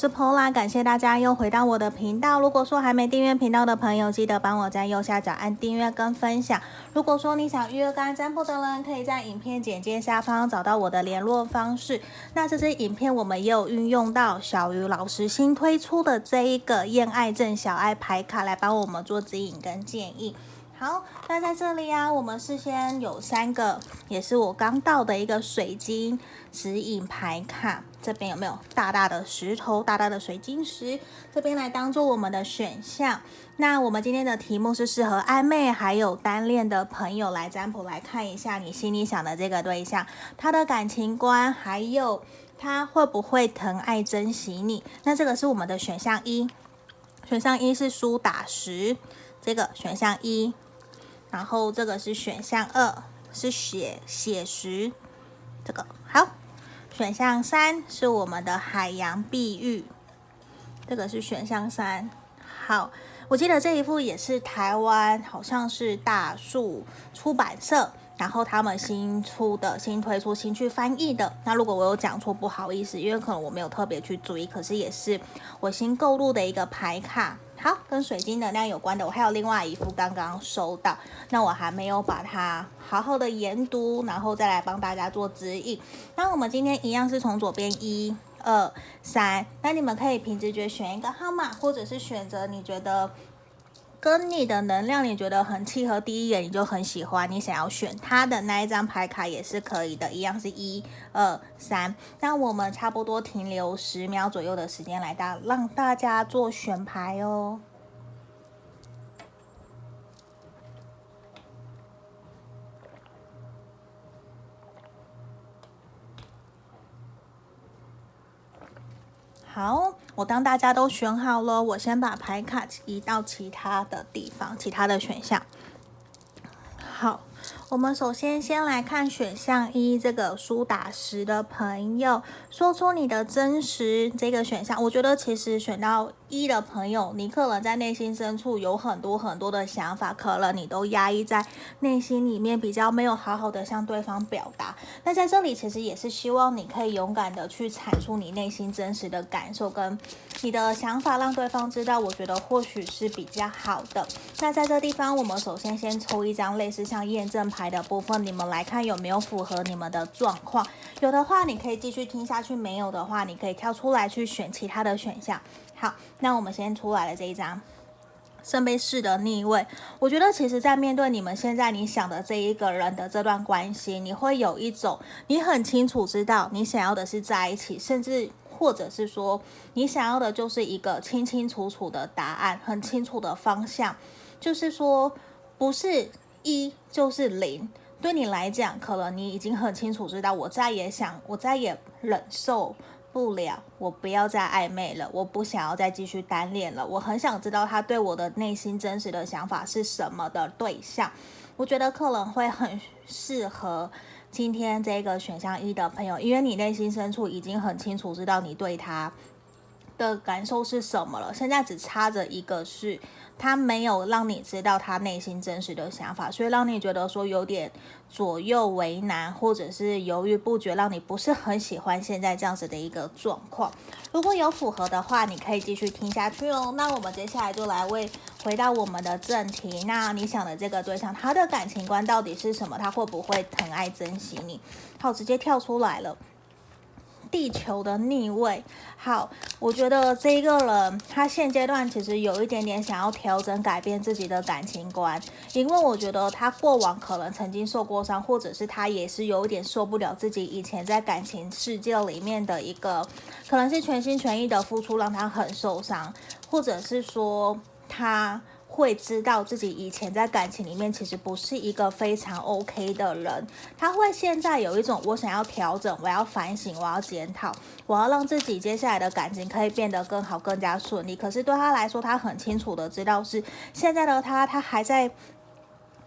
是 Pola，感谢大家又回到我的频道。如果说还没订阅频道的朋友，记得帮我在右下角按订阅跟分享。如果说你想预约个案占卜的人，可以在影片简介下方找到我的联络方式。那这支影片我们也有运用到小鱼老师新推出的这一个恋爱症小爱牌卡来帮我们做指引跟建议。好，那在这里啊，我们事先有三个，也是我刚到的一个水晶指引牌卡。这边有没有大大的石头、大大的水晶石？这边来当做我们的选项。那我们今天的题目是适合暧昧还有单恋的朋友来占卜，来看一下你心里想的这个对象，他的感情观，还有他会不会疼爱、珍惜你？那这个是我们的选项一，选项一是苏打石，这个选项一。然后这个是选项二，是血血石，这个好。选项三是我们的海洋碧玉，这个是选项三。好，我记得这一幅也是台湾，好像是大树出版社，然后他们新出的、新推出、新去翻译的。那如果我有讲错，不好意思，因为可能我没有特别去注意，可是也是我新购入的一个牌卡。好，跟水晶能量有关的，我还有另外一副刚刚收到，那我还没有把它好好的研读，然后再来帮大家做指引。那我们今天一样是从左边一、二、三，那你们可以凭直觉选一个号码，或者是选择你觉得。跟你的能量，你觉得很契合，第一眼你就很喜欢，你想要选他的那一张牌卡也是可以的，一样是一二三。那我们差不多停留十秒左右的时间来大让大家做选牌哦。好，我当大家都选好了，我先把牌卡移到其他的地方，其他的选项。好。我们首先先来看选项一，这个苏打石的朋友，说出你的真实这个选项。我觉得其实选到一的朋友，你可能在内心深处有很多很多的想法，可能你都压抑在内心里面，比较没有好好的向对方表达。那在这里其实也是希望你可以勇敢的去阐述你内心真实的感受跟你的想法，让对方知道。我觉得或许是比较好的。那在这地方，我们首先先抽一张类似像验证牌。的部分，你们来看有没有符合你们的状况？有的话，你可以继续听下去；没有的话，你可以跳出来去选其他的选项。好，那我们先出来了这一张圣杯四的逆位。我觉得，其实，在面对你们现在你想的这一个人的这段关系，你会有一种你很清楚知道你想要的是在一起，甚至或者是说你想要的就是一个清清楚楚的答案，很清楚的方向，就是说不是。一就是零，对你来讲，可能你已经很清楚知道，我再也想，我再也忍受不了，我不要再暧昧了，我不想要再继续单恋了，我很想知道他对我的内心真实的想法是什么的对象，我觉得可能会很适合今天这个选项一的朋友，因为你内心深处已经很清楚知道你对他的感受是什么了，现在只差着一个是。他没有让你知道他内心真实的想法，所以让你觉得说有点左右为难，或者是犹豫不决，让你不是很喜欢现在这样子的一个状况。如果有符合的话，你可以继续听下去哦。那我们接下来就来为回到我们的正题。那你想的这个对象，他的感情观到底是什么？他会不会疼爱珍惜你？好，直接跳出来了。地球的逆位，好，我觉得这一个人他现阶段其实有一点点想要调整、改变自己的感情观，因为我觉得他过往可能曾经受过伤，或者是他也是有一点受不了自己以前在感情世界里面的一个，可能是全心全意的付出让他很受伤，或者是说他。会知道自己以前在感情里面其实不是一个非常 OK 的人，他会现在有一种我想要调整，我要反省，我要检讨，我要让自己接下来的感情可以变得更好，更加顺利。可是对他来说，他很清楚的知道是现在的他，他还在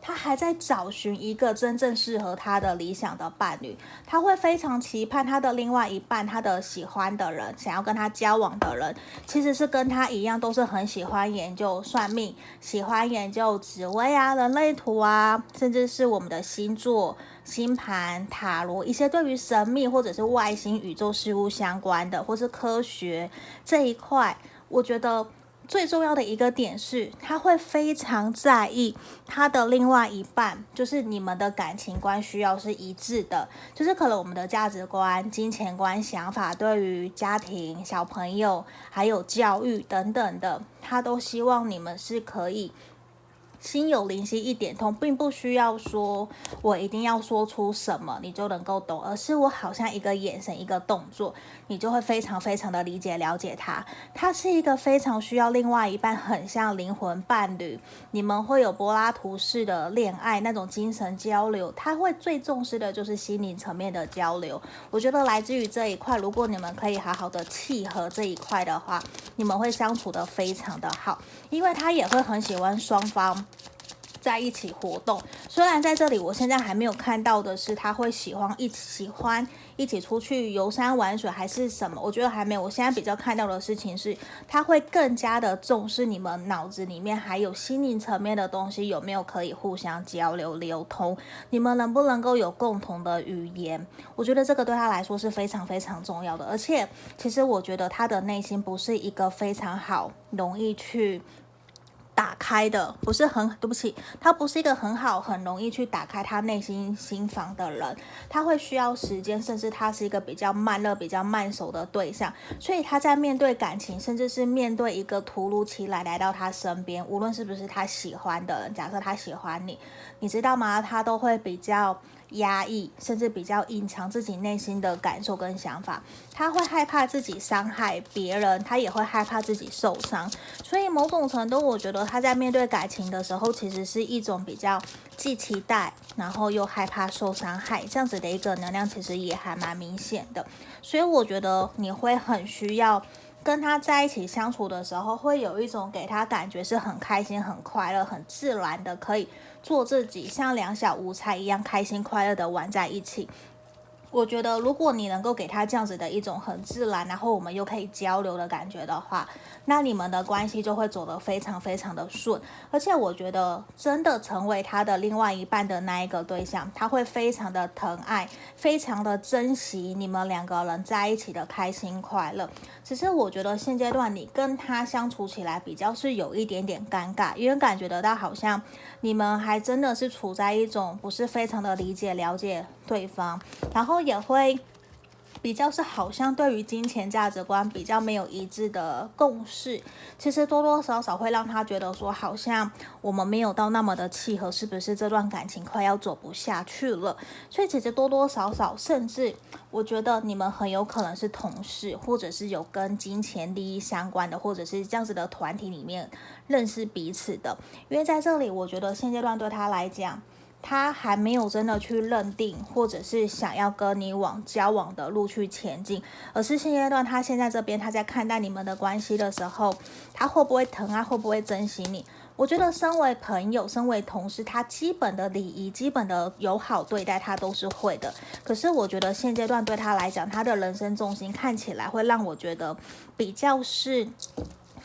他还在找寻一个真正适合他的理想的伴侣，他会非常期盼他的另外一半，他的喜欢的人，想要跟他交往的人，其实是跟他一样，都是很喜欢研究算命，喜欢研究紫微啊、人类图啊，甚至是我们的星座、星盘、塔罗，一些对于神秘或者是外星宇宙事物相关的，或是科学这一块，我觉得。最重要的一个点是，他会非常在意他的另外一半，就是你们的感情观需要是一致的，就是可能我们的价值观、金钱观、想法，对于家庭、小朋友还有教育等等的，他都希望你们是可以。心有灵犀一点通，并不需要说我一定要说出什么你就能够懂，而是我好像一个眼神、一个动作，你就会非常非常的理解、了解他。他是一个非常需要另外一半，很像灵魂伴侣，你们会有柏拉图式的恋爱那种精神交流。他会最重视的就是心灵层面的交流。我觉得来自于这一块，如果你们可以好好的契合这一块的话，你们会相处得非常的好，因为他也会很喜欢双方。在一起活动，虽然在这里我现在还没有看到的是他会喜欢一起喜欢一起出去游山玩水还是什么，我觉得还没有。我现在比较看到的事情是，他会更加的重视你们脑子里面还有心灵层面的东西有没有可以互相交流流通，你们能不能够有共同的语言？我觉得这个对他来说是非常非常重要的。而且，其实我觉得他的内心不是一个非常好容易去。打开的不是很，对不起，他不是一个很好、很容易去打开他内心心房的人，他会需要时间，甚至他是一个比较慢热、比较慢熟的对象，所以他在面对感情，甚至是面对一个突如其来来到他身边，无论是不是他喜欢的人，假设他喜欢你，你知道吗？他都会比较。压抑，甚至比较隐藏自己内心的感受跟想法，他会害怕自己伤害别人，他也会害怕自己受伤，所以某种程度，我觉得他在面对感情的时候，其实是一种比较既期待，然后又害怕受伤害这样子的一个能量，其实也还蛮明显的。所以我觉得你会很需要跟他在一起相处的时候，会有一种给他感觉是很开心、很快乐、很自然的，可以。做自己，像两小无猜一样开心快乐的玩在一起。我觉得，如果你能够给他这样子的一种很自然，然后我们又可以交流的感觉的话，那你们的关系就会走得非常非常的顺。而且，我觉得真的成为他的另外一半的那一个对象，他会非常的疼爱，非常的珍惜你们两个人在一起的开心快乐。只是我觉得现阶段你跟他相处起来比较是有一点点尴尬，因为感觉得到好像你们还真的是处在一种不是非常的理解了解对方，然后。也会比较是好像对于金钱价值观比较没有一致的共识，其实多多少少会让他觉得说，好像我们没有到那么的契合，是不是这段感情快要走不下去了？所以其实多多少少，甚至我觉得你们很有可能是同事，或者是有跟金钱利益相关的，或者是这样子的团体里面认识彼此的。因为在这里，我觉得现阶段对他来讲。他还没有真的去认定，或者是想要跟你往交往的路去前进，而是现阶段他现在这边他在看待你们的关系的时候，他会不会疼啊，会不会珍惜你？我觉得身为朋友，身为同事，他基本的礼仪、基本的友好对待他都是会的。可是我觉得现阶段对他来讲，他的人生重心看起来会让我觉得比较是。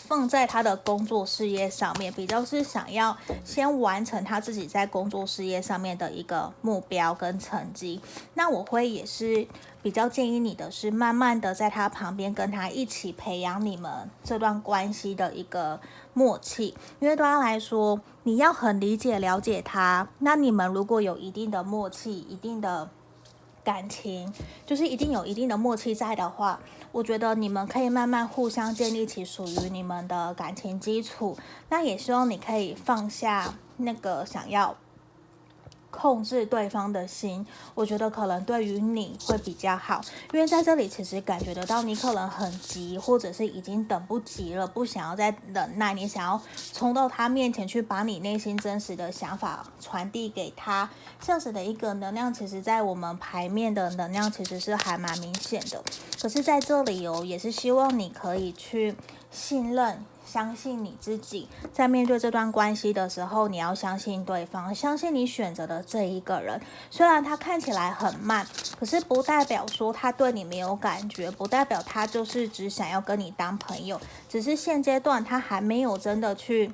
放在他的工作事业上面，比较是想要先完成他自己在工作事业上面的一个目标跟成绩。那我会也是比较建议你的是，慢慢的在他旁边跟他一起培养你们这段关系的一个默契。因为对他来说，你要很理解了解他，那你们如果有一定的默契，一定的。感情就是一定有一定的默契在的话，我觉得你们可以慢慢互相建立起属于你们的感情基础。那也希望你可以放下那个想要。控制对方的心，我觉得可能对于你会比较好，因为在这里其实感觉得到你可能很急，或者是已经等不及了，不想要再忍耐，你想要冲到他面前去把你内心真实的想法传递给他，这样子的一个能量，其实在我们牌面的能量其实是还蛮明显的。可是在这里哦，也是希望你可以去信任。相信你自己，在面对这段关系的时候，你要相信对方，相信你选择的这一个人。虽然他看起来很慢，可是不代表说他对你没有感觉，不代表他就是只想要跟你当朋友，只是现阶段他还没有真的去。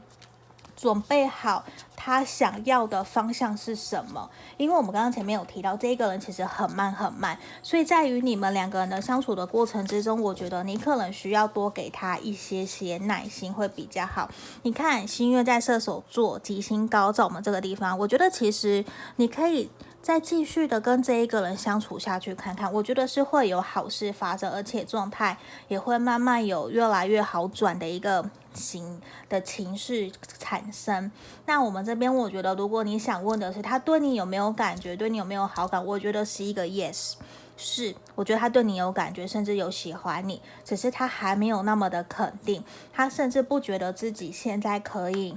准备好他想要的方向是什么？因为我们刚刚前面有提到，这一个人其实很慢很慢，所以在于你们两个人的相处的过程之中，我觉得你可能需要多给他一些些耐心会比较好。你看，新月在射手座，吉星高照，我们这个地方，我觉得其实你可以。再继续的跟这一个人相处下去，看看，我觉得是会有好事发生，而且状态也会慢慢有越来越好转的一个情的情绪产生。那我们这边，我觉得如果你想问的是他对你有没有感觉，对你有没有好感，我觉得是一个 yes，是，我觉得他对你有感觉，甚至有喜欢你，只是他还没有那么的肯定，他甚至不觉得自己现在可以。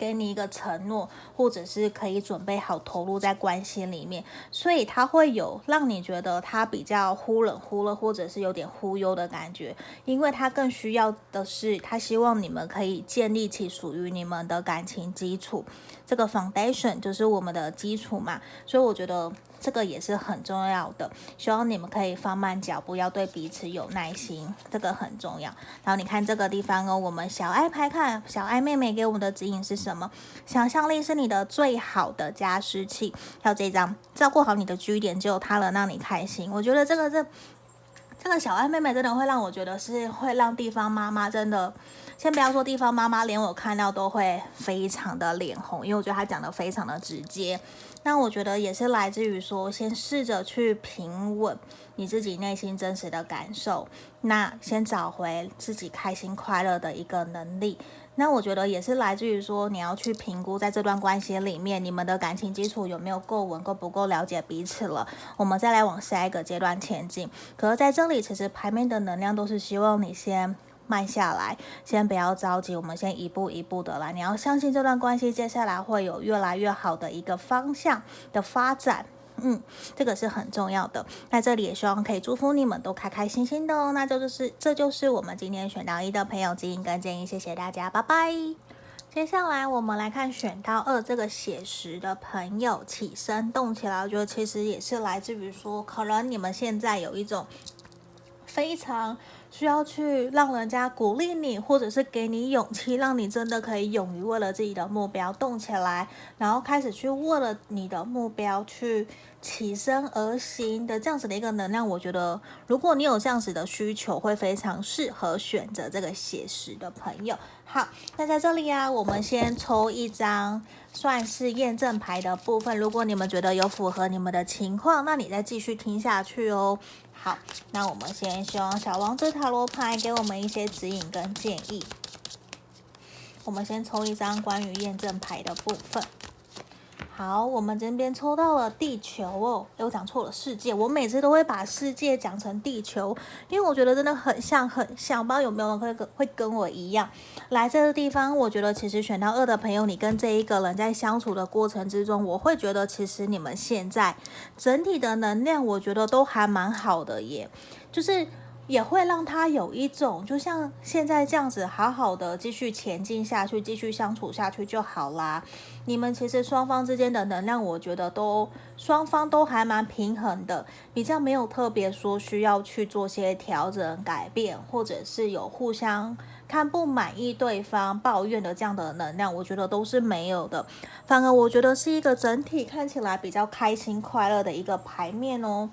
给你一个承诺，或者是可以准备好投入在关系里面，所以他会有让你觉得他比较忽冷忽热，或者是有点忽悠的感觉，因为他更需要的是，他希望你们可以建立起属于你们的感情基础，这个 foundation 就是我们的基础嘛，所以我觉得。这个也是很重要的，希望你们可以放慢脚步，要对彼此有耐心，这个很重要。然后你看这个地方哦，我们小爱牌卡，小爱妹妹给我们的指引是什么？想象力是你的最好的加湿器。还有这张，照顾好你的居点，只有它能让你开心。我觉得这个这这个小爱妹妹真的会让我觉得是会让地方妈妈真的，先不要说地方妈妈，连我看到都会非常的脸红，因为我觉得她讲的非常的直接。那我觉得也是来自于说，先试着去平稳你自己内心真实的感受，那先找回自己开心快乐的一个能力。那我觉得也是来自于说，你要去评估在这段关系里面，你们的感情基础有没有够稳，够不够了解彼此了，我们再来往下一个阶段前进。可是在这里，其实牌面的能量都是希望你先。慢下来，先不要着急，我们先一步一步的来。你要相信这段关系接下来会有越来越好的一个方向的发展，嗯，这个是很重要的。那这里也希望可以祝福你们都开开心心的哦。那这就是这就是我们今天选到一的朋友指引跟建议，谢谢大家，拜拜。接下来我们来看选到二这个写实的朋友起身动起来，我觉得其实也是来自于说，可能你们现在有一种非常。需要去让人家鼓励你，或者是给你勇气，让你真的可以勇于为了自己的目标动起来，然后开始去为了你的目标去起身而行的这样子的一个能量。我觉得，如果你有这样子的需求，会非常适合选择这个写实的朋友。好，那在这里啊，我们先抽一张，算是验证牌的部分。如果你们觉得有符合你们的情况，那你再继续听下去哦。好，那我们先希望小王子塔罗牌给我们一些指引跟建议。我们先抽一张关于验证牌的部分。好，我们这边抽到了地球哦，诶，我讲错了，世界。我每次都会把世界讲成地球，因为我觉得真的很像，很像。不知道有没有人会跟会跟我一样来这个地方？我觉得其实选到二的朋友，你跟这一个人在相处的过程之中，我会觉得其实你们现在整体的能量，我觉得都还蛮好的耶，就是。也会让他有一种，就像现在这样子，好好的继续前进下去，继续相处下去就好啦。你们其实双方之间的能量，我觉得都双方都还蛮平衡的，比较没有特别说需要去做些调整、改变，或者是有互相看不满意对方、抱怨的这样的能量，我觉得都是没有的。反而我觉得是一个整体看起来比较开心、快乐的一个牌面哦。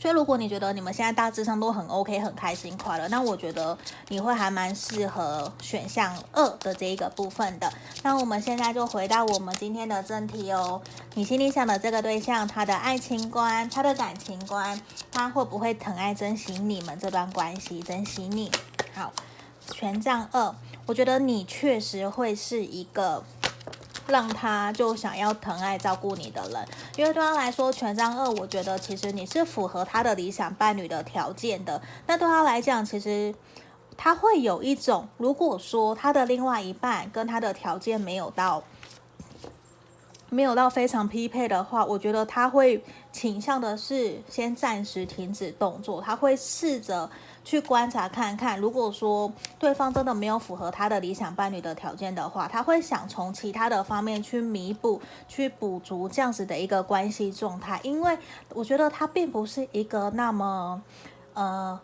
所以，如果你觉得你们现在大致上都很 OK、很开心、快乐，那我觉得你会还蛮适合选项二的这一个部分的。那我们现在就回到我们今天的正题哦。你心里想的这个对象，他的爱情观、他的感情观，他会不会疼爱、珍惜你们这段关系？珍惜你。好，权杖二，我觉得你确实会是一个。让他就想要疼爱照顾你的人，因为对他来说，权杖二，我觉得其实你是符合他的理想伴侣的条件的。那对他来讲，其实他会有一种，如果说他的另外一半跟他的条件没有到，没有到非常匹配的话，我觉得他会倾向的是先暂时停止动作，他会试着。去观察看看，如果说对方真的没有符合他的理想伴侣的条件的话，他会想从其他的方面去弥补、去补足这样子的一个关系状态，因为我觉得他并不是一个那么。呃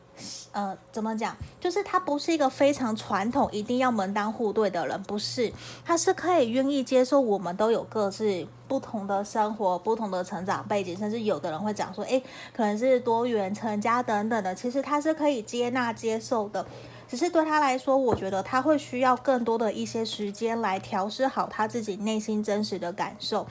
呃，怎么讲？就是他不是一个非常传统，一定要门当户对的人，不是。他是可以愿意接受我们都有各自不同的生活、不同的成长背景，甚至有的人会讲说，诶，可能是多元成家等等的。其实他是可以接纳、接受的，只是对他来说，我觉得他会需要更多的一些时间来调试好他自己内心真实的感受。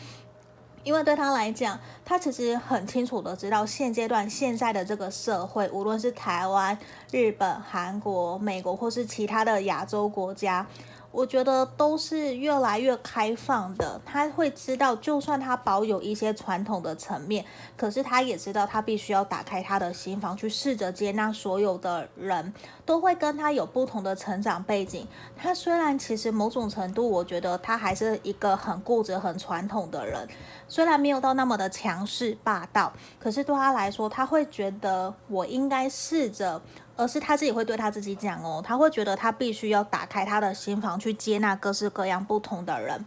因为对他来讲，他其实很清楚的知道现阶段现在的这个社会，无论是台湾、日本、韩国、美国，或是其他的亚洲国家。我觉得都是越来越开放的。他会知道，就算他保有一些传统的层面，可是他也知道，他必须要打开他的心房，去试着接纳所有的人，都会跟他有不同的成长背景。他虽然其实某种程度，我觉得他还是一个很固执、很传统的人，虽然没有到那么的强势霸道，可是对他来说，他会觉得我应该试着。而是他自己会对他自己讲哦，他会觉得他必须要打开他的心房，去接纳各式各样不同的人。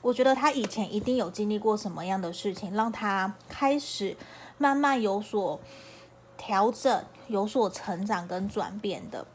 我觉得他以前一定有经历过什么样的事情，让他开始慢慢有所调整、有所成长跟转变的。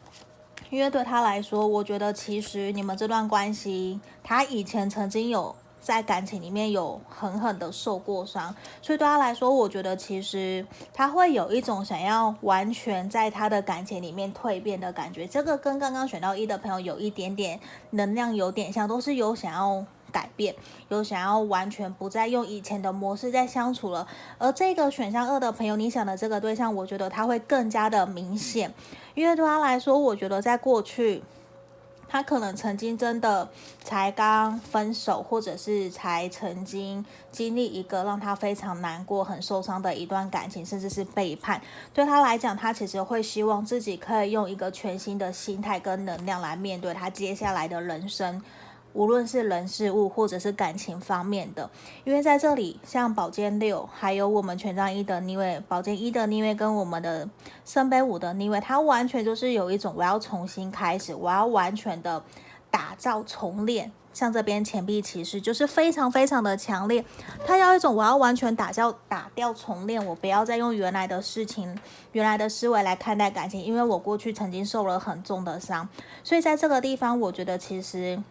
因为对他来说，我觉得其实你们这段关系，他以前曾经有。在感情里面有狠狠的受过伤，所以对他来说，我觉得其实他会有一种想要完全在他的感情里面蜕变的感觉。这个跟刚刚选到一的朋友有一点点能量有点像，都是有想要改变，有想要完全不再用以前的模式在相处了。而这个选项二的朋友，你想的这个对象，我觉得他会更加的明显，因为对他来说，我觉得在过去。他可能曾经真的才刚分手，或者是才曾经经历一个让他非常难过、很受伤的一段感情，甚至是背叛。对他来讲，他其实会希望自己可以用一个全新的心态跟能量来面对他接下来的人生。无论是人事物或者是感情方面的，因为在这里，像宝剑六，还有我们权杖一的逆位，宝剑一的逆位跟我们的圣杯五的逆位，它完全就是有一种我要重新开始，我要完全的打造重练。像这边钱币骑士就是非常非常的强烈，他要一种我要完全打掉打掉重练，我不要再用原来的事情、原来的思维来看待感情，因为我过去曾经受了很重的伤，所以在这个地方，我觉得其实。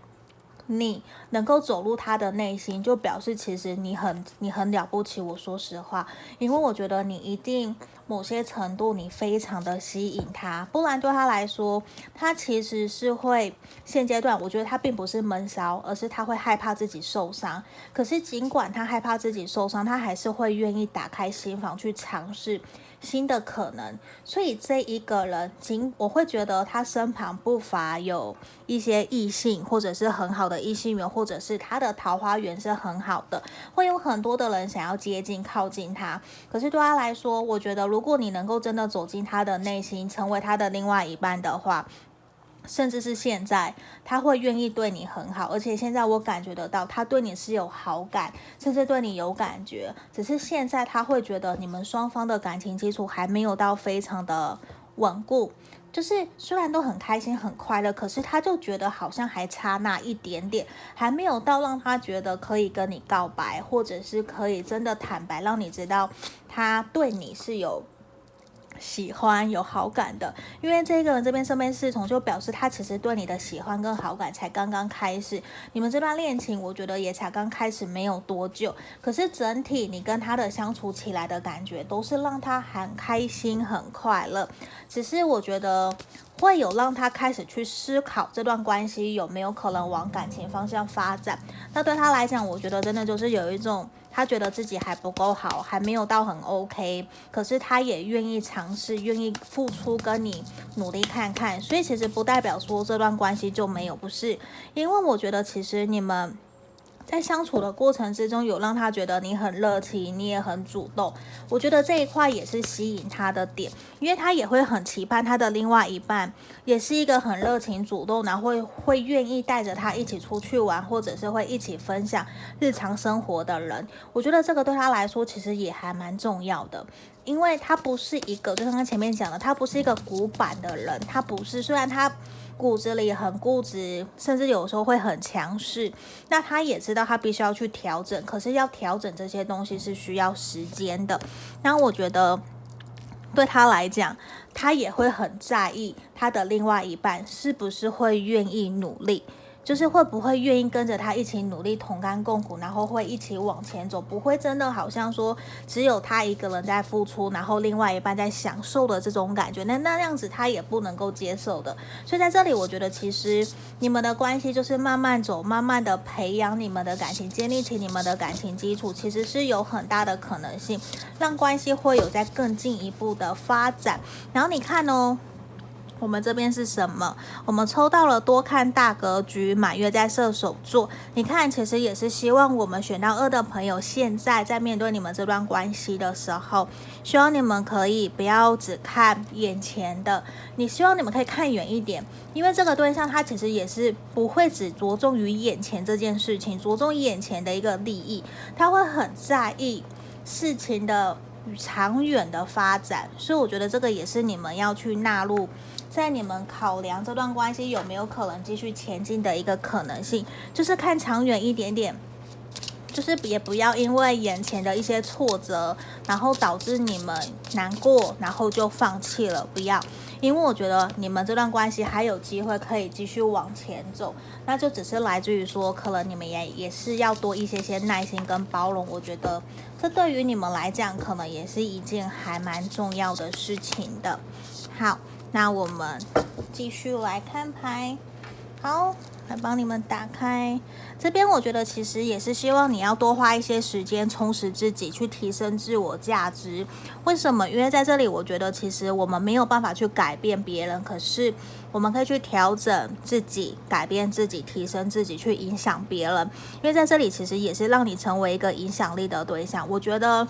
你能够走入他的内心，就表示其实你很你很了不起。我说实话，因为我觉得你一定某些程度你非常的吸引他，不然对他来说，他其实是会现阶段，我觉得他并不是闷骚，而是他会害怕自己受伤。可是尽管他害怕自己受伤，他还是会愿意打开心房去尝试。新的可能，所以这一个人，仅我会觉得他身旁不乏有一些异性，或者是很好的异性缘，或者是他的桃花源是很好的，会有很多的人想要接近靠近他。可是对他来说，我觉得如果你能够真的走进他的内心，成为他的另外一半的话。甚至是现在，他会愿意对你很好，而且现在我感觉得到，他对你是有好感，甚至对你有感觉。只是现在他会觉得你们双方的感情基础还没有到非常的稳固，就是虽然都很开心很快乐，可是他就觉得好像还差那一点点，还没有到让他觉得可以跟你告白，或者是可以真的坦白，让你知道他对你是有。喜欢有好感的，因为这个人这边身边侍从就表示他其实对你的喜欢跟好感才刚刚开始，你们这段恋情我觉得也才刚开始没有多久，可是整体你跟他的相处起来的感觉都是让他很开心很快乐，只是我觉得会有让他开始去思考这段关系有没有可能往感情方向发展，那对他来讲，我觉得真的就是有一种。他觉得自己还不够好，还没有到很 OK，可是他也愿意尝试，愿意付出，跟你努力看看。所以其实不代表说这段关系就没有，不是，因为我觉得其实你们在相处的过程之中，有让他觉得你很热情，你也很主动。我觉得这一块也是吸引他的点，因为他也会很期盼他的另外一半也是一个很热情主动，然后会会愿意带着他一起出去玩，或者是会一起分享日常生活的人。我觉得这个对他来说其实也还蛮重要的，因为他不是一个，就像刚前面讲的，他不是一个古板的人，他不是，虽然他。骨子里很固执，甚至有时候会很强势。那他也知道他必须要去调整，可是要调整这些东西是需要时间的。那我觉得对他来讲，他也会很在意他的另外一半是不是会愿意努力。就是会不会愿意跟着他一起努力，同甘共苦，然后会一起往前走，不会真的好像说只有他一个人在付出，然后另外一半在享受的这种感觉，那那样子他也不能够接受的。所以在这里，我觉得其实你们的关系就是慢慢走，慢慢的培养你们的感情，建立起你们的感情基础，其实是有很大的可能性让关系会有在更进一步的发展。然后你看哦。我们这边是什么？我们抽到了多看大格局，满月在射手座。你看，其实也是希望我们选到二的朋友，现在在面对你们这段关系的时候，希望你们可以不要只看眼前的，你希望你们可以看远一点，因为这个对象他其实也是不会只着重于眼前这件事情，着重眼前的一个利益，他会很在意事情的长远的发展，所以我觉得这个也是你们要去纳入。在你们考量这段关系有没有可能继续前进的一个可能性，就是看长远一点点，就是也不要因为眼前的一些挫折，然后导致你们难过，然后就放弃了。不要，因为我觉得你们这段关系还有机会可以继续往前走，那就只是来自于说，可能你们也也是要多一些些耐心跟包容。我觉得这对于你们来讲，可能也是一件还蛮重要的事情的。好。那我们继续来看牌，好，来帮你们打开。这边我觉得其实也是希望你要多花一些时间充实自己，去提升自我价值。为什么？因为在这里，我觉得其实我们没有办法去改变别人，可是我们可以去调整自己，改变自己，提升自己，去影响别人。因为在这里，其实也是让你成为一个影响力的对象。我觉得。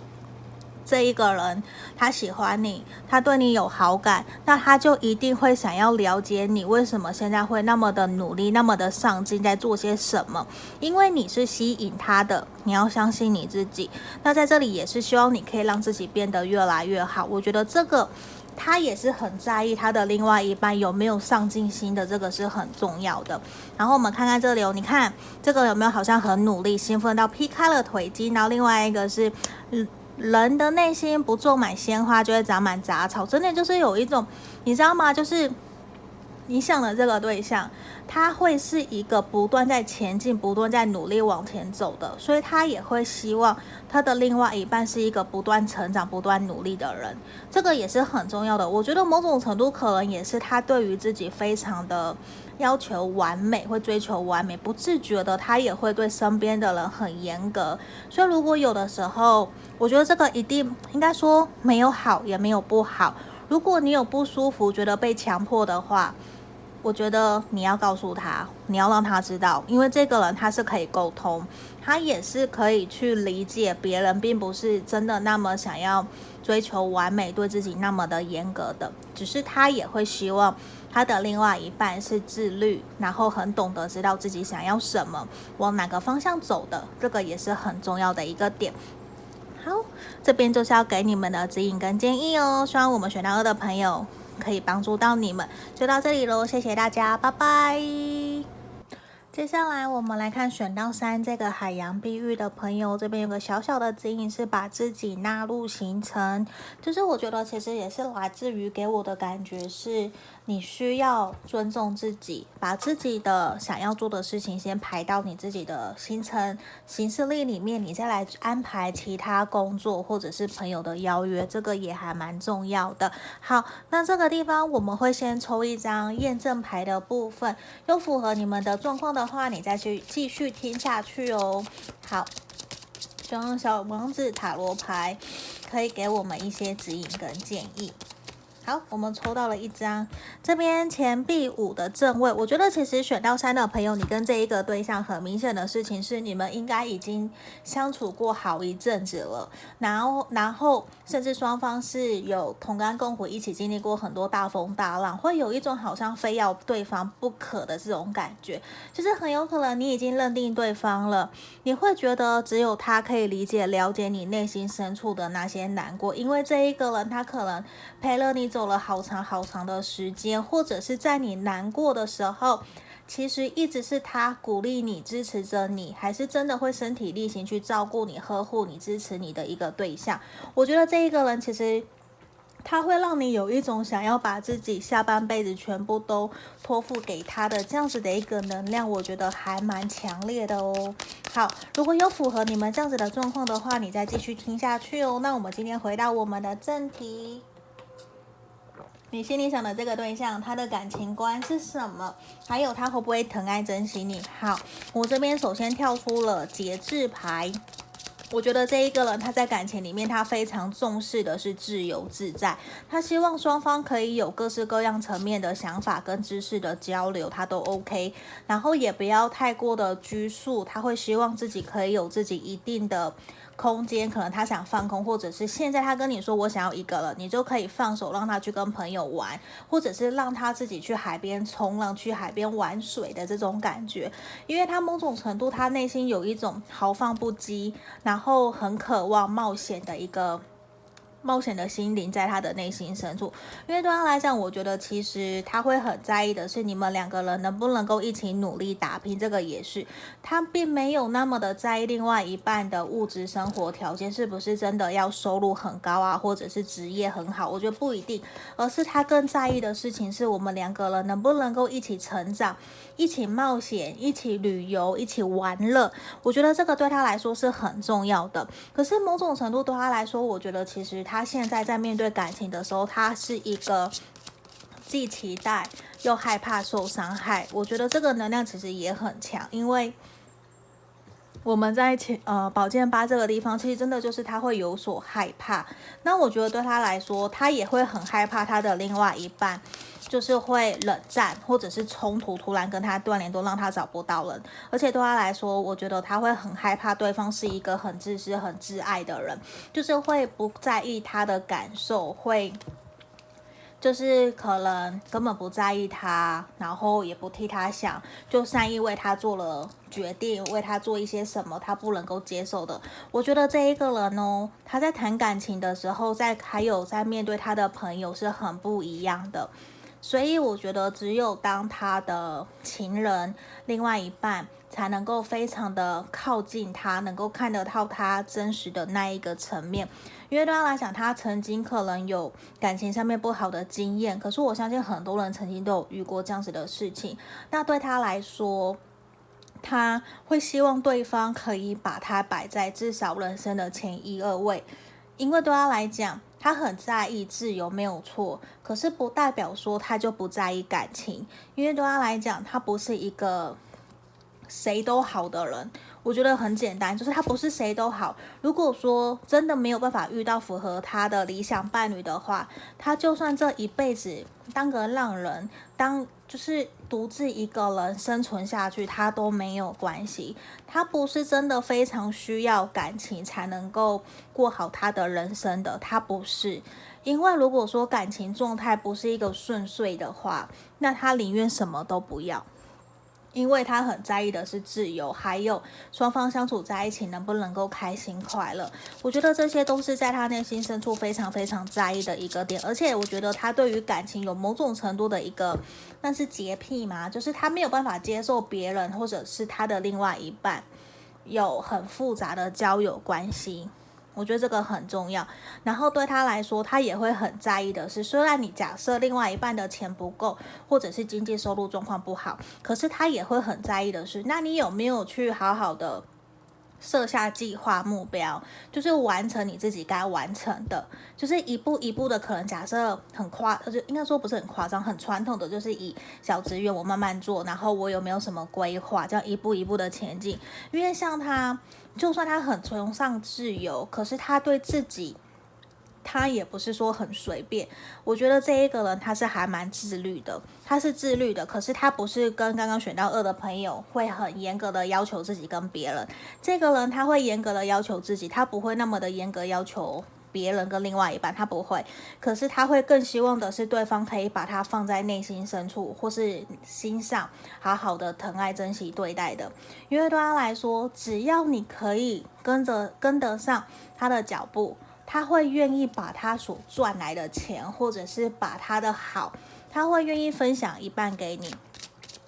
这一个人，他喜欢你，他对你有好感，那他就一定会想要了解你为什么现在会那么的努力，那么的上进，在做些什么？因为你是吸引他的，你要相信你自己。那在这里也是希望你可以让自己变得越来越好。我觉得这个他也是很在意他的另外一半有没有上进心的，这个是很重要的。然后我们看看这里哦，你看这个有没有好像很努力，兴奋到劈开了腿肌？然后另外一个是，嗯。人的内心不种满鲜花，就会长满杂草。真的就是有一种，你知道吗？就是你想的这个对象，他会是一个不断在前进、不断在努力往前走的，所以他也会希望他的另外一半是一个不断成长、不断努力的人。这个也是很重要的。我觉得某种程度可能也是他对于自己非常的。要求完美，会追求完美，不自觉的他也会对身边的人很严格。所以如果有的时候，我觉得这个一定应该说没有好，也没有不好。如果你有不舒服，觉得被强迫的话，我觉得你要告诉他，你要让他知道，因为这个人他是可以沟通，他也是可以去理解别人，并不是真的那么想要追求完美，对自己那么的严格的，只是他也会希望。他的另外一半是自律，然后很懂得知道自己想要什么，往哪个方向走的，这个也是很重要的一个点。好，这边就是要给你们的指引跟建议哦，希望我们选到二的朋友可以帮助到你们。就到这里喽，谢谢大家，拜拜。接下来我们来看选到三这个海洋碧玉的朋友，这边有个小小的指引是把自己纳入行程，就是我觉得其实也是来自于给我的感觉是，你需要尊重自己，把自己的想要做的事情先排到你自己的行程行事历里面，你再来安排其他工作或者是朋友的邀约，这个也还蛮重要的。好，那这个地方我们会先抽一张验证牌的部分，又符合你们的状况。的话，你再去继续听下去哦。好，希望小王子塔罗牌可以给我们一些指引跟建议。好，我们抽到了一张，这边钱币五的正位。我觉得其实选到三的朋友，你跟这一个对象很明显的事情是，你们应该已经相处过好一阵子了，然后然后甚至双方是有同甘共苦，一起经历过很多大风大浪，会有一种好像非要对方不可的这种感觉，就是很有可能你已经认定对方了，你会觉得只有他可以理解、了解你内心深处的那些难过，因为这一个人他可能陪了你。走了好长好长的时间，或者是在你难过的时候，其实一直是他鼓励你、支持着你，还是真的会身体力行去照顾你、呵护你、支持你的一个对象。我觉得这一个人其实他会让你有一种想要把自己下半辈子全部都托付给他的这样子的一个能量，我觉得还蛮强烈的哦。好，如果有符合你们这样子的状况的话，你再继续听下去哦。那我们今天回到我们的正题。你心里想的这个对象，他的感情观是什么？还有他会不会疼爱珍惜你？好，我这边首先跳出了节制牌。我觉得这一个人他在感情里面，他非常重视的是自由自在。他希望双方可以有各式各样层面的想法跟知识的交流，他都 OK。然后也不要太过的拘束，他会希望自己可以有自己一定的。空间可能他想放空，或者是现在他跟你说我想要一个了，你就可以放手让他去跟朋友玩，或者是让他自己去海边冲浪、去海边玩水的这种感觉，因为他某种程度他内心有一种豪放不羁，然后很渴望冒险的一个。冒险的心灵在他的内心深处，因为对他来讲，我觉得其实他会很在意的是你们两个人能不能够一起努力打拼。这个也是他并没有那么的在意另外一半的物质生活条件是不是真的要收入很高啊，或者是职业很好。我觉得不一定，而是他更在意的事情是我们两个人能不能够一起成长，一起冒险，一起旅游，一起玩乐。我觉得这个对他来说是很重要的。可是某种程度对他来说，我觉得其实他。现在在面对感情的时候，他是一个既期待又害怕受伤害。我觉得这个能量其实也很强，因为我们在前呃宝剑八这个地方，其实真的就是他会有所害怕。那我觉得对他来说，他也会很害怕他的另外一半。就是会冷战，或者是冲突，突然跟他断联，都让他找不到人。而且对他来说，我觉得他会很害怕对方是一个很自私、很自爱的人，就是会不在意他的感受，会就是可能根本不在意他，然后也不替他想，就善意为他做了决定，为他做一些什么他不能够接受的。我觉得这一个人哦，他在谈感情的时候，在还有在面对他的朋友是很不一样的。所以我觉得，只有当他的情人，另外一半才能够非常的靠近他，能够看得到他真实的那一个层面。因为对他来讲，他曾经可能有感情上面不好的经验，可是我相信很多人曾经都有遇过这样子的事情。那对他来说，他会希望对方可以把他摆在至少人生的前一二位，因为对他来讲。他很在意自由，没有错，可是不代表说他就不在意感情，因为对他来讲，他不是一个谁都好的人。我觉得很简单，就是他不是谁都好。如果说真的没有办法遇到符合他的理想伴侣的话，他就算这一辈子当个浪人，当就是独自一个人生存下去，他都没有关系。他不是真的非常需要感情才能够过好他的人生的，他不是。因为如果说感情状态不是一个顺遂的话，那他宁愿什么都不要。因为他很在意的是自由，还有双方相处在一起能不能够开心快乐。我觉得这些都是在他内心深处非常非常在意的一个点。而且我觉得他对于感情有某种程度的一个，那是洁癖嘛，就是他没有办法接受别人或者是他的另外一半有很复杂的交友关系。我觉得这个很重要，然后对他来说，他也会很在意的是，虽然你假设另外一半的钱不够，或者是经济收入状况不好，可是他也会很在意的是，那你有没有去好好的设下计划目标，就是完成你自己该完成的，就是一步一步的，可能假设很夸，就应该说不是很夸张，很传统的，就是以小职员我慢慢做，然后我有没有什么规划，这样一步一步的前进，因为像他。就算他很崇尚自由，可是他对自己他也不是说很随便。我觉得这一个人他是还蛮自律的，他是自律的，可是他不是跟刚刚选到二的朋友会很严格的要求自己跟别人。这个人他会严格的要求自己，他不会那么的严格要求。别人跟另外一半，他不会，可是他会更希望的是对方可以把他放在内心深处或是心上，好好的疼爱、珍惜对待的。因为对他来说，只要你可以跟着跟得上他的脚步，他会愿意把他所赚来的钱，或者是把他的好，他会愿意分享一半给你。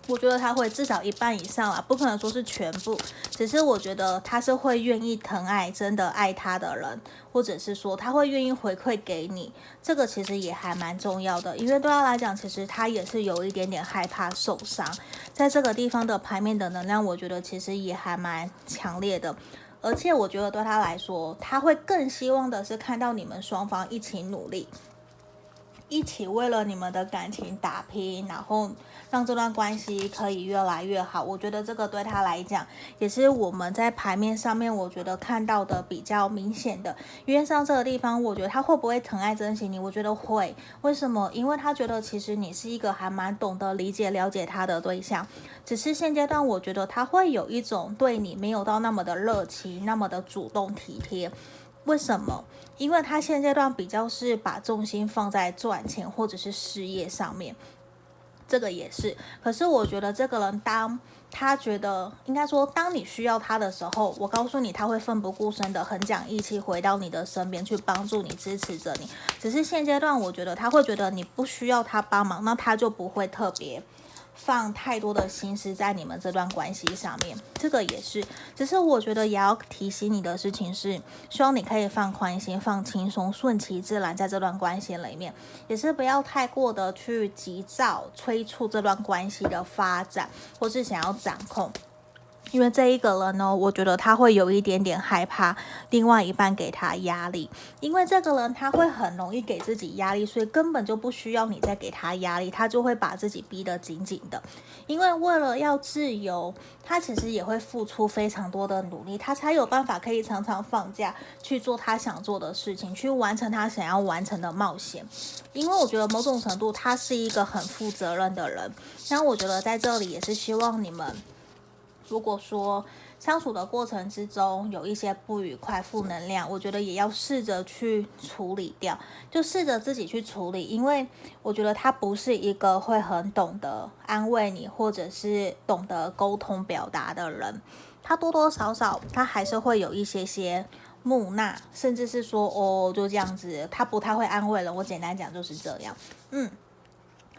我觉得他会至少一半以上啊，不可能说是全部。只是我觉得他是会愿意疼爱、真的爱他的人，或者是说他会愿意回馈给你。这个其实也还蛮重要的，因为对他来讲，其实他也是有一点点害怕受伤。在这个地方的牌面的能量，我觉得其实也还蛮强烈的。而且我觉得对他来说，他会更希望的是看到你们双方一起努力。一起为了你们的感情打拼，然后让这段关系可以越来越好。我觉得这个对他来讲，也是我们在牌面上面，我觉得看到的比较明显的。因为像这个地方，我觉得他会不会疼爱珍惜你？我觉得会。为什么？因为他觉得其实你是一个还蛮懂得理解、了解他的对象。只是现阶段，我觉得他会有一种对你没有到那么的热情，那么的主动体贴。为什么？因为他现阶段比较是把重心放在赚钱或者是事业上面，这个也是。可是我觉得这个人，当他觉得应该说，当你需要他的时候，我告诉你，他会奋不顾身的、很讲义气回到你的身边去帮助你、支持着你。只是现阶段，我觉得他会觉得你不需要他帮忙，那他就不会特别。放太多的心思在你们这段关系上面，这个也是。只是我觉得也要提醒你的事情是，希望你可以放宽心、放轻松、顺其自然，在这段关系里面，也是不要太过的去急躁、催促这段关系的发展，或是想要掌控。因为这一个人呢，我觉得他会有一点点害怕另外一半给他压力，因为这个人他会很容易给自己压力，所以根本就不需要你再给他压力，他就会把自己逼得紧紧的。因为为了要自由，他其实也会付出非常多的努力，他才有办法可以常常放假去做他想做的事情，去完成他想要完成的冒险。因为我觉得某种程度他是一个很负责任的人，那我觉得在这里也是希望你们。如果说相处的过程之中有一些不愉快、负能量，我觉得也要试着去处理掉，就试着自己去处理，因为我觉得他不是一个会很懂得安慰你，或者是懂得沟通表达的人，他多多少少他还是会有一些些木讷，甚至是说哦就这样子，他不太会安慰了。我简单讲就是这样，嗯。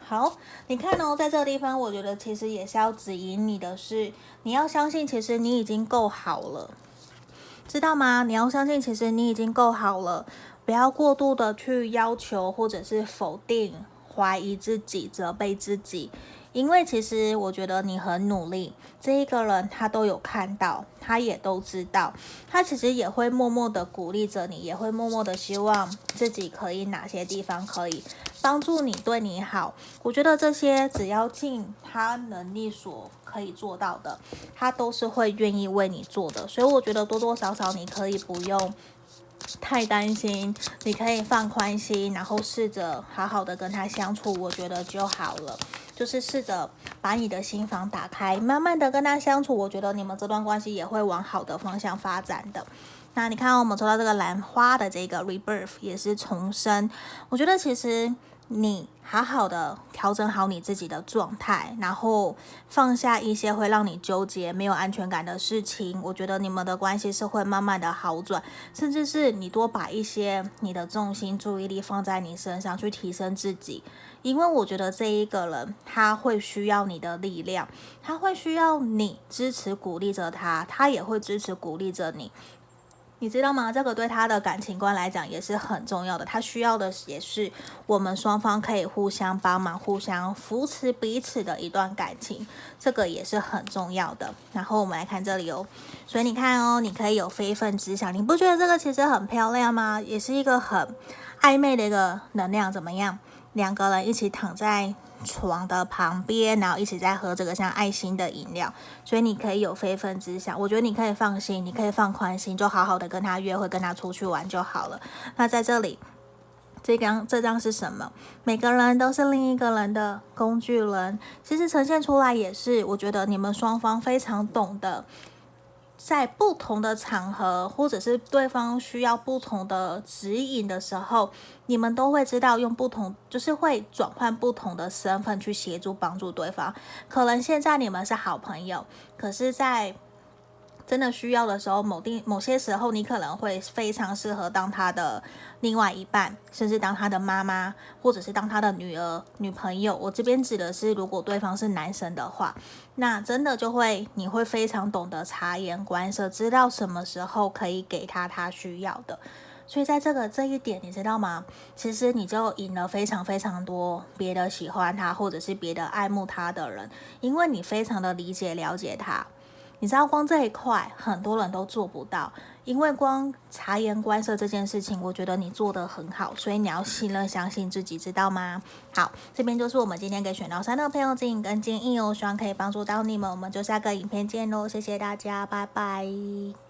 好，你看哦，在这个地方，我觉得其实也是要指引你的是，你要相信，其实你已经够好了，知道吗？你要相信，其实你已经够好了，不要过度的去要求或者是否定、怀疑自己、责备自己。因为其实我觉得你很努力，这一个人他都有看到，他也都知道，他其实也会默默的鼓励着你，也会默默的希望自己可以哪些地方可以帮助你，对你好。我觉得这些只要尽他能力所可以做到的，他都是会愿意为你做的。所以我觉得多多少少你可以不用太担心，你可以放宽心，然后试着好好的跟他相处，我觉得就好了。就是试着把你的心房打开，慢慢的跟他相处，我觉得你们这段关系也会往好的方向发展的。那你看，我们抽到这个兰花的这个 rebirth 也是重生。我觉得其实你好好的调整好你自己的状态，然后放下一些会让你纠结、没有安全感的事情，我觉得你们的关系是会慢慢的好转，甚至是你多把一些你的重心、注意力放在你身上去提升自己。因为我觉得这一个人他会需要你的力量，他会需要你支持鼓励着他，他也会支持鼓励着你，你知道吗？这个对他的感情观来讲也是很重要的，他需要的也是我们双方可以互相帮忙、互相扶持彼此的一段感情，这个也是很重要的。然后我们来看这里哦，所以你看哦，你可以有非分之想，你不觉得这个其实很漂亮吗？也是一个很暧昧的一个能量，怎么样？两个人一起躺在床的旁边，然后一起在喝这个像爱心的饮料，所以你可以有非分之想。我觉得你可以放心，你可以放宽心，就好好的跟他约会，跟他出去玩就好了。那在这里，这张这张是什么？每个人都是另一个人的工具人。其实呈现出来也是，我觉得你们双方非常懂得，在不同的场合，或者是对方需要不同的指引的时候，你们都会知道用不同，就是会转换不同的身份去协助帮助对方。可能现在你们是好朋友，可是，在真的需要的时候，某定某些时候，你可能会非常适合当他的另外一半，甚至当他的妈妈，或者是当他的女儿、女朋友。我这边指的是，如果对方是男生的话，那真的就会你会非常懂得察言观色，知道什么时候可以给他他需要的。所以在这个这一点，你知道吗？其实你就赢了非常非常多别的喜欢他，或者是别的爱慕他的人，因为你非常的理解了解他。你知道光这一块很多人都做不到，因为光察言观色这件事情，我觉得你做得很好，所以你要信任、相信自己，知道吗？好，这边就是我们今天给选到三的朋友指引跟建议哦，希望可以帮助到你们。我们就下个影片见喽，谢谢大家，拜拜。